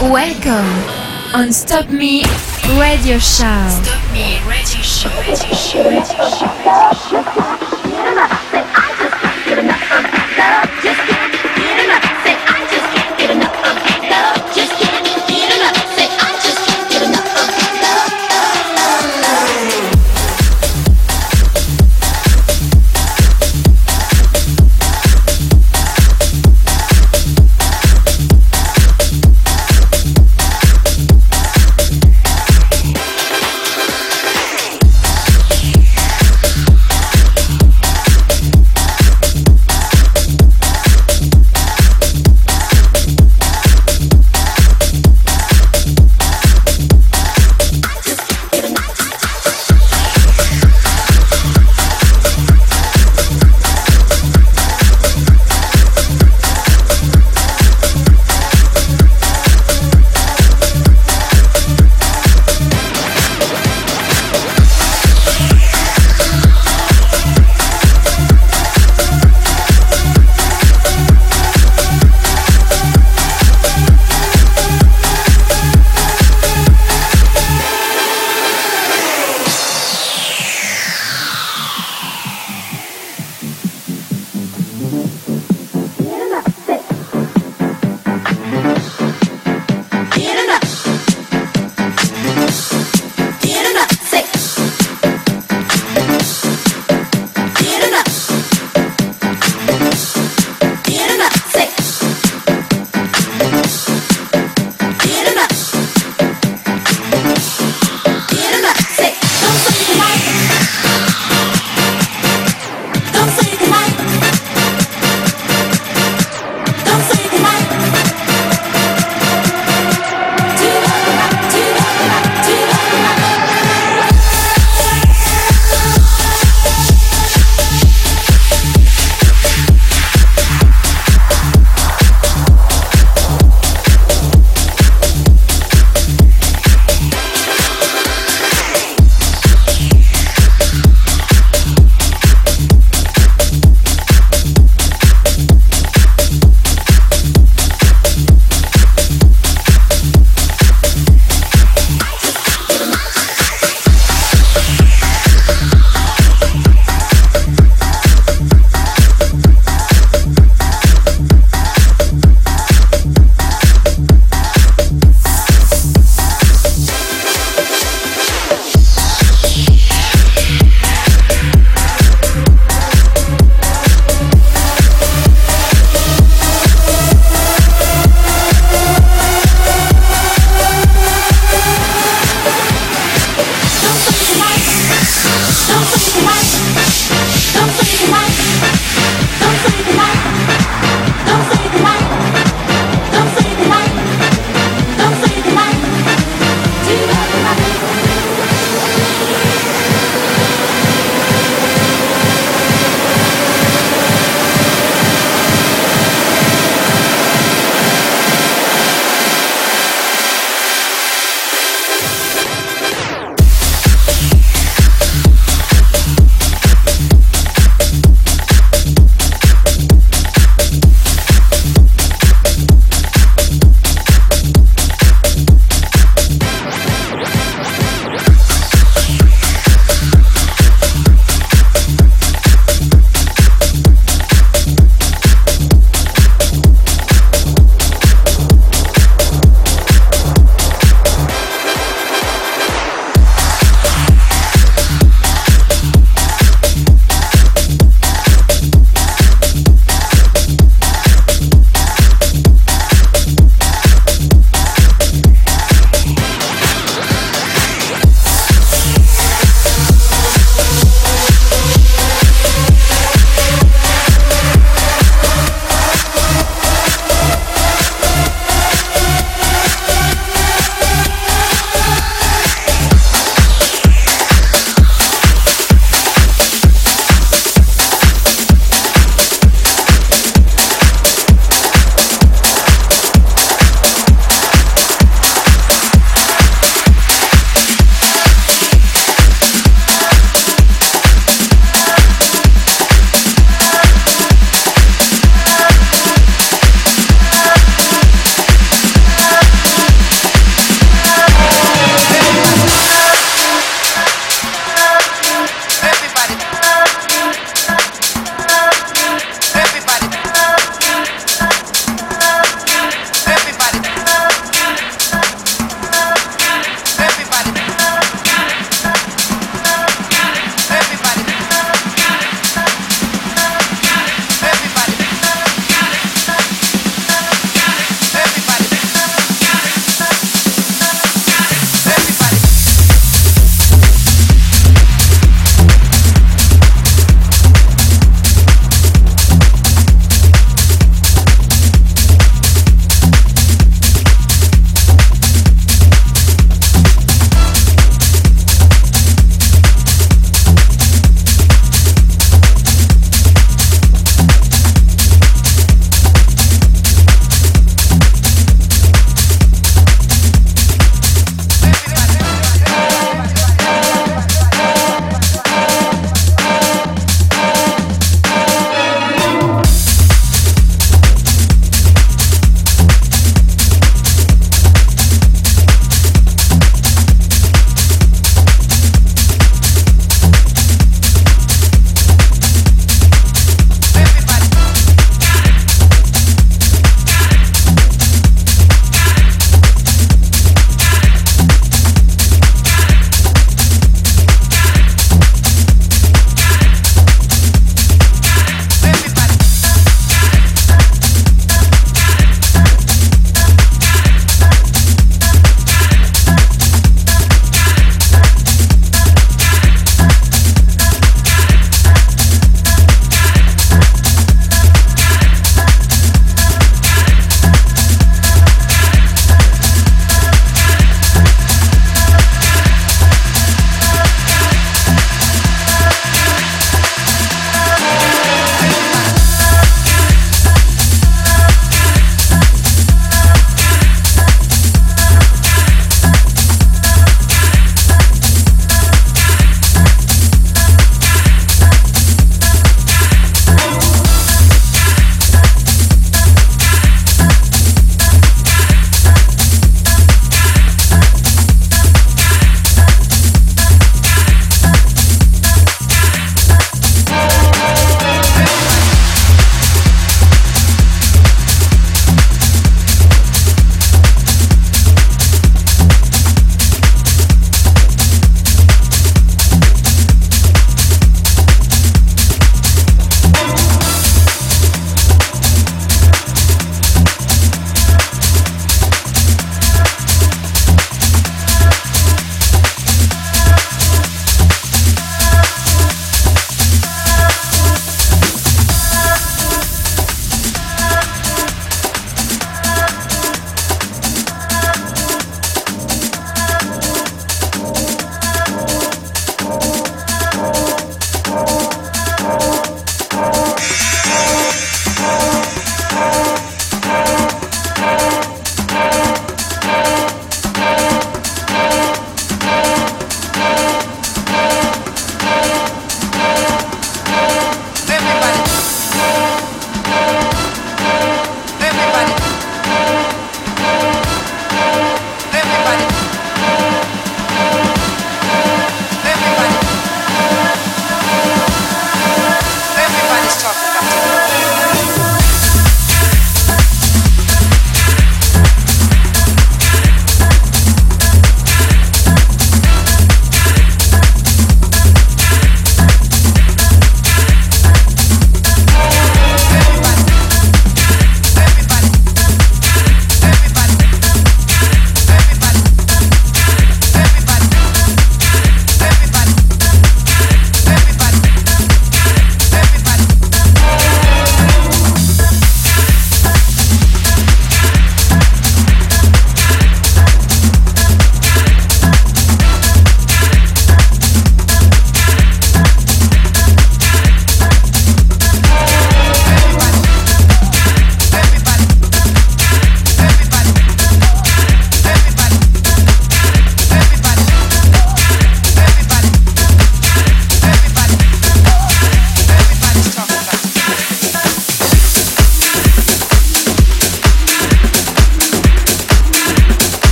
Welcome on Stop Me Radio Show. Stop Me Radio Show. Radio Show. Radio Show. Radio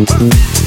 Mm-hmm.